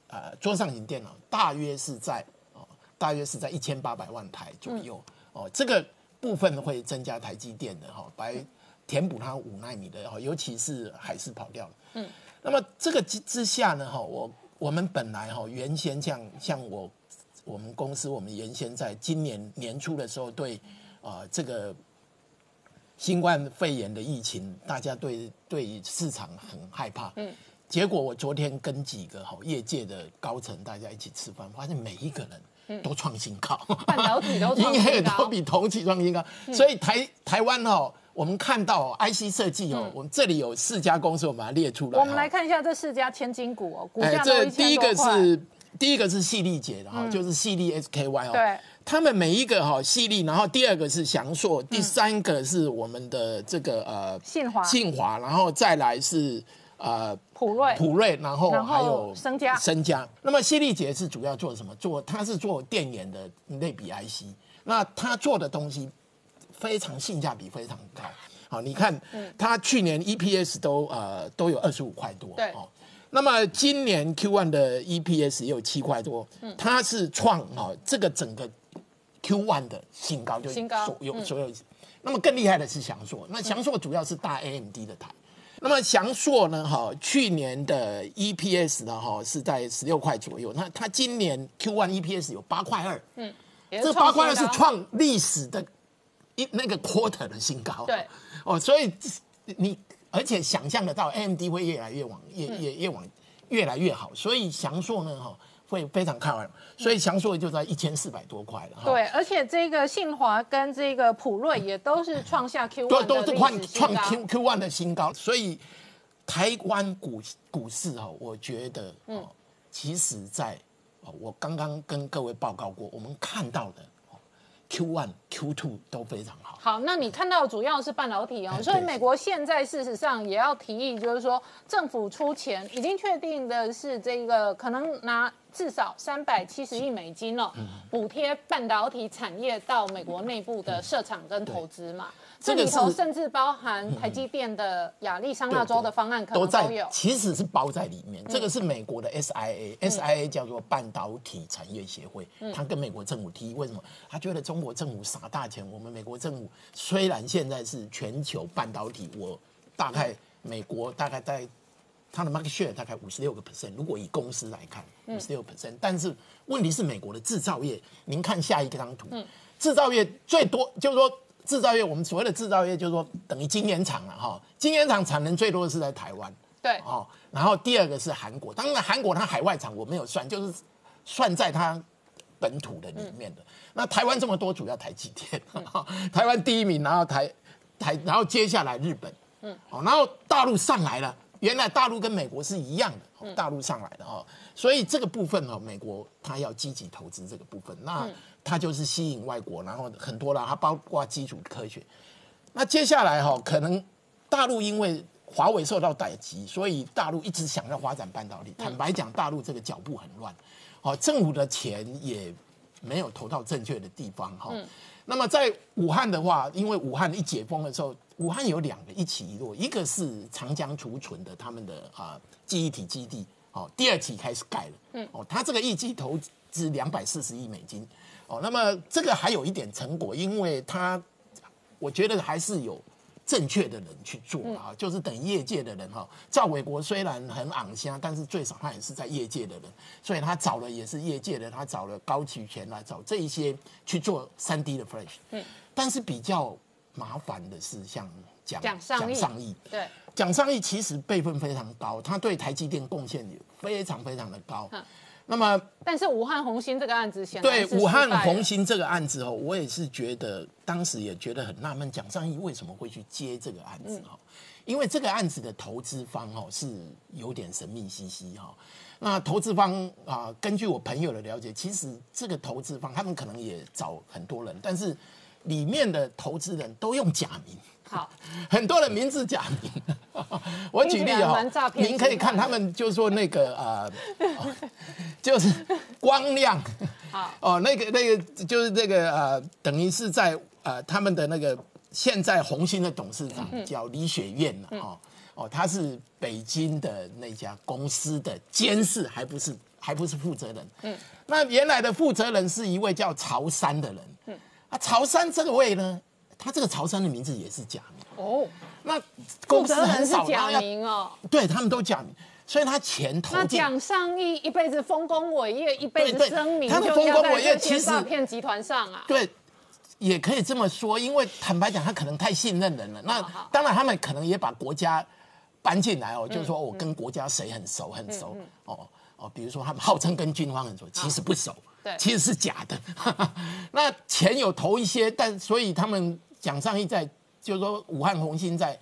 呃桌上型电脑，大约是在哦，大约是在一千八百万台左右、哦，这个部分会增加台积电的哈，来填补它五纳米的哈，尤其是海事跑掉了。嗯，那么这个之之下呢，哈，我我们本来哈原先像像我我们公司，我们原先在今年年初的时候对啊、这个新冠肺炎的疫情，大家对对市场很害怕。嗯，结果我昨天跟几个好业界的高层大家一起吃饭，发现每一个人都创新高，半导体都创 <laughs> 新高应该都比同期创新高。所以台台湾哦，我们看到哦 IC 设计哦，我们这里有四家公司，我们把它列出来。我们哦来看一下这四家千金股哦，股哎，价都这第一个。是第一个是细粒节的哈，就是细粒 SKY 哦。对，他们每一个哈细粒，然后第二个是翔硕，第三个是我们的这个呃信华。信华，然后再来是呃普瑞。普瑞，然后还有升家。升家。那么犀利杰是主要做什么？做它是做电眼的类比 IC，那它做的东西非常性价比非常高。好，你看它去年 EPS 都呃都有二十五块多，对。哦。那么今年 Q1 的 EPS 也有七块多，嗯。它是创哦这个整个 Q1 的新高，就新高所有嗯所有。那么更厉害的是翔硕，那翔硕主要是大 AMD 的台。那么翔硕呢？哈，去年的 EPS 呢？哈是在十六块左右。那它今年 Q1 EPS 有八块二，嗯这八块二是创历史的一那个 quarter 的新高。对，哦，所以你而且想象得到，AMD 会越来越往越越越往越来越好。所以翔硕呢，哈会非常看好，所以翔硕就在一千四百多块了。哈对，而且这个信华跟这个普瑞也都是创下 Q 都 one 的历都是创史新高。创 Q Q one 的新高，所以台湾股股市哈，我觉得嗯哦，其实在哦，我刚刚跟各位报告过，我们看到的哦 Q one Q two 都非常好。好，那你看到主要是半导体哦，哎所以美国现在事实上也要提议，就是说政府出钱，已经确定的是这个可能拿至少三百七十亿美金了，嗯补贴半导体产业到美国内部的设厂跟投资嘛。这这个里头甚至包含台积电的亚利桑那州的方案，可都能都有在，。其实是包在里面。这个是美国的 SIA，SIA 叫做半导体产业协会，他跟美国政府提议，为什么？他觉得中国政府撒大钱，我们美国政府虽然现在是全球半导体，我大概美国大概在它的 market share 大概五十六个 percent，如果以公司来看，五十六 percent，但是问题是美国的制造业，您看下一张图，制造业最多就是说制造业，我们所谓的制造业就是说等于晶圆厂了哈，晶圆厂产能最多的是在台湾，对，哦，然后第二个是韩国，当然韩国它海外厂我没有算，就是算在它本土的里面的。那台湾这么多，主要台积电，台湾第一名，然后台台，然后接下来日本，嗯，哦，然后大陆上来了，原来大陆跟美国是一样的，哦大陆上来的哦，所以这个部分哦，美国它要积极投资这个部分，那它就是吸引外国，然后很多啦，它包括基础科学，那接下来哈、可能大陆因为华为受到打击，所以大陆一直想要发展半导体。坦白讲，大陆这个脚步很乱，哦，政府的钱也没有投到正确的地方哈。那么在武汉的话，因为武汉一解封的时候，武汉有两个一起一落，一个是长江储存的他们的啊记忆体基地，哦，第二期开始盖了，嗯，哦，它这个预计投资两百四十亿美金，哦，那么这个还有一点成果，因为它我觉得还是有正确的人去做啊，就是等业界的人哈。赵伟国虽然很昂香，但是最少他也是在业界的人，所以他找了也是业界的，他找了高启全来找这一些去做三 D 的 Flash。嗯，但是比较麻烦的是像蒋蒋尚义尚义，对，蒋尚义其实辈分非常高，他对台积电贡献也非常非常的高。那么但是武汉红星这个案子显然对武汉红星这个案子哦，我也是觉得当时也觉得很纳闷，蒋尚义为什么会去接这个案子哈？因为这个案子的投资方哦是有点神秘兮兮哈。那投资方啊，根据我朋友的了解，其实这个投资方他们可能也找很多人，但是里面的投资人都用假名。好，<laughs> 很多人名字假名，<laughs> 我举例听起来哈蛮诈，骗您可以看他们就说那个呃，<laughs> 就是光亮，哦，那个那个就是这个呃，等于是在呃他们的那个现在红星的董事长叫李雪燕了哦哦，他是北京的那家公司的监事，还不是还不是负责人，嗯，那原来的负责人是一位叫曹山的人，嗯，啊，曹山这个位呢，他这个曹山的名字也是假名。哦，那负公司很少，是假然后要名哦。对他们都假名，所以他钱投进，那蒋尚义一辈子丰功伟业，一辈子声名，他丰功伟业其实诈骗集团上啊。对，也可以这么说，因为坦白讲，他可能太信任人了。那当然，他们可能也把国家搬进来哦，就是说我跟国家谁很熟很熟哦哦，比如说他们号称跟军方很熟，其实不熟，对其实是假的。<laughs> 那钱有投一些，但所以他们蒋尚义在就是说武汉红星在。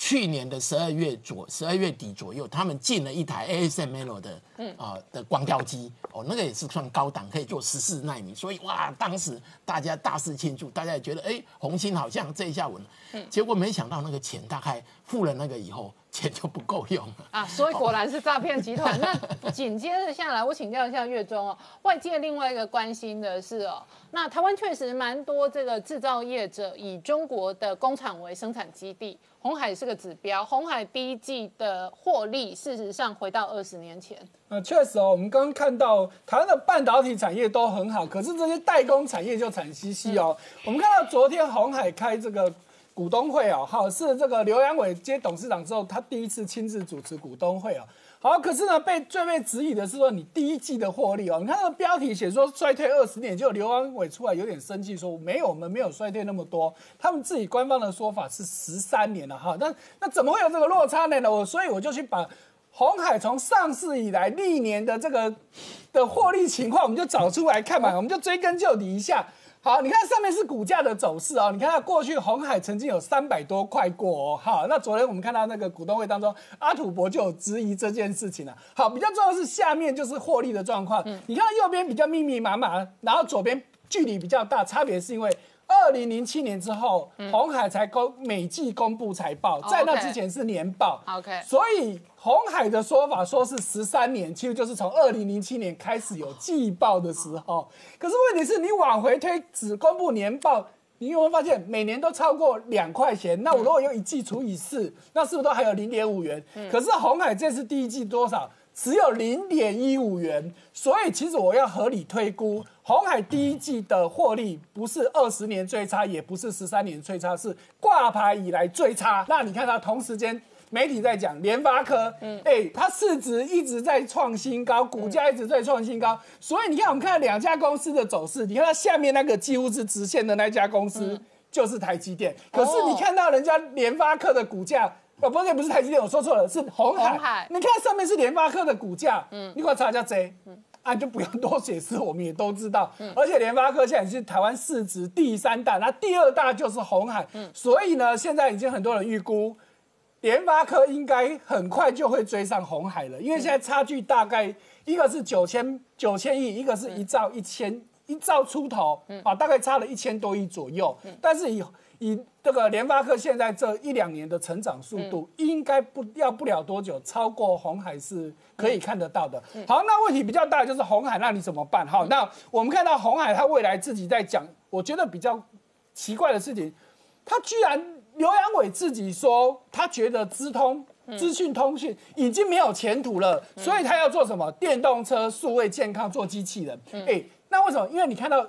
去年的十二月左十二月底左右，他们进了一台 ASML 的啊、的光雕机，哦，那个也是算高档，可以做十四纳米，所以哇，当时大家大肆庆祝，大家也觉得哎，红星好像这一下稳了，结果没想到那个钱大概付了那个以后，钱就不够用了。啊，所以果然是诈骗集团。那紧接着下来，我请教一下月中哦，外界另外一个关心的是哦，那台湾确实蛮多这个制造业者以中国的工厂为生产基地，红海是个指标。红海第一季的获利，事实上回到二十年前，呃，确实哦，我们刚刚看到台湾的半导体产业都很好，可是这些代工产业就惨兮兮哦。我们看到昨天红海开这个股东会哦，好是这个刘阳伟接董事长之后，他第一次亲自主持股东会哦。好，可是呢，被最被质疑的是说你第一季的获利哦，你看那个标题写说衰退二十年，就刘阳伟出来有点生气说没有，我们没有衰退那么多，他们自己官方的说法是十三年了哈，那那怎么会有这个落差呢？我所以我就去把。红海从上市以来历年的这个的获利情况，我们就找出来看嘛，我们就追根究底一下。好，你看上面是股价的走势啊，你看它过去红海曾经有三百多块过哦。好，那昨天我们看到那个股东会当中，阿土伯就有质疑这件事情了。好，比较重要的是下面就是获利的状况，你看右边比较密密麻麻，然后左边距离比较大，差别是因为。二零零七年之后，红海才公每季公布财报，在那之前是年报。OK 所以红海的说法说是十三年，其实就是从二零零七年开始有季报的时候。可是问题是你往回推，只公布年报，你有没有发现每年都超过两块钱？那我如果用一季除以四，那是不是都还有零点五元？可是红海这次第一季多少？只有零点一五元，所以其实我要合理推估，红海第一季的获利不是二十年最差，也不是十三年最差，是挂牌以来最差。那你看它同时间。媒体在讲联发科，嗯，哎，它市值一直在创新高，股价一直在创新高，所以你看，我们看两家公司的走势，你看它下面那个几乎是直线的那家公司就是台积电，可是你看到人家联发科的股价。哦，不对，不是台积电，我说错了，是红海。红海你看上面是联发科的股价，嗯，你给我查一下啊，就不用多解释，我们也都知道。而且联发科现在是台湾市值第三大，那第二大就是红海，所以呢，现在已经很多人预估。联发科应该很快就会追上红海了，因为现在差距大概一个是九千九千亿，一个是一兆一千一兆出头，啊，大概差了一千多亿左右。但是以以这个联发科现在这一两年的成长速度，应该不要不了多久超过红海是可以看得到的。好，那问题比较大的就是红海，那你怎么办？好，那我们看到红海他未来自己在讲，我觉得比较奇怪的事情，他居然刘阳伟自己说，他觉得资通。资讯通讯已经没有前途了，所以他要做什么？电动车、数位健康、做机器人。哎、那为什么？因为你看到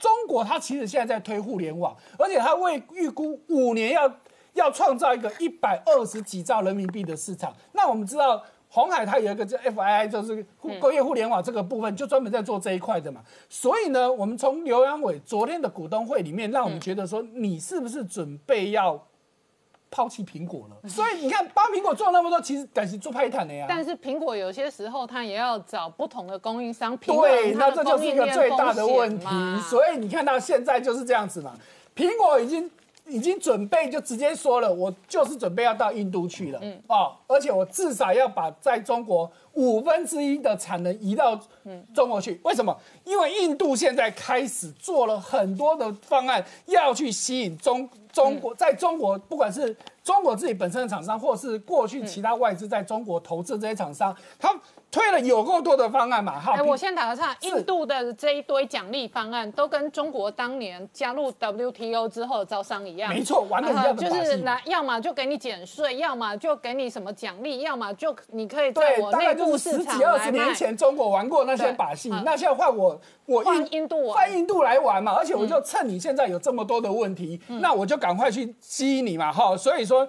中国，它其实现在在推互联网，而且它为预估五年要要创造一个一百二十几兆人民币的市场。那我们知道。红海它有一个叫 FII，就是工业互联网这个部分，就专门在做这一块的嘛。所以呢，我们从刘阳伟昨天的股东会里面，让我们觉得说，你是不是准备要抛弃苹果了？所以你看，帮苹果做那么多，其实但是做派坦的呀。但是苹果有些时候它也要找不同的供应商平对，那这就是一个最大的问题。所以你看到现在就是这样子嘛，苹果已经已经准备就直接说了，我就是准备要到印度去了，嗯哦，而且我至少要把在中国五分之一的产能移到中国去。为什么？因为印度现在开始做了很多的方案，要去吸引中中国，在中国不管是中国自己本身的厂商，或是过去其他外资在中国投资这些厂商，他推了有够多的方案嘛。好，哎，我先打个岔，印度的这一堆奖励方案都跟中国当年加入 WTO 之后的招商一样，没错玩得一样的就是来，要么就给你减税，要么就给你什么奖励，要么就你可以在对，我内部十几二十年。前中国玩过那些把戏嗯，那现在换我我印印度玩换印度来玩嘛，而且我就趁你现在有这么多的问题，嗯那我就赶快去吸引你嘛，哈，所以说。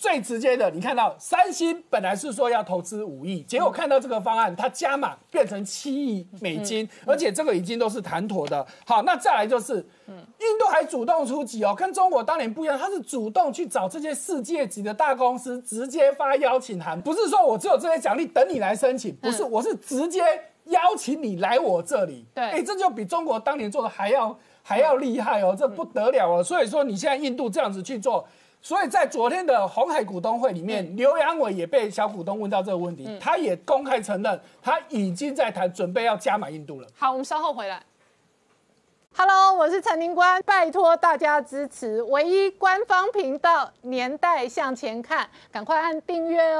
最直接的，你看到三星本来是说要投资五亿，结果看到这个方案，它加码变成七亿美金，而且这个已经都是谈妥的。好，那再来就是，印度还主动出击哦，跟中国当年不一样，它是主动去找这些世界级的大公司，直接发邀请函，不是说我只有这些奖励等你来申请，不是，我是直接邀请你来我这里。对哎，这就比中国当年做的还要还要厉害哦，这不得了哦。所以说你现在印度这样子去做。所以在昨天的红海股东会里面，刘阳伟也被小股东问到这个问题，他也公开承认，他已经在谈准备要加码印度了。好，我们稍后回来。Hello，我是陈宁官，拜托大家支持唯一官方频道《年代向前看》，赶快按订阅哦。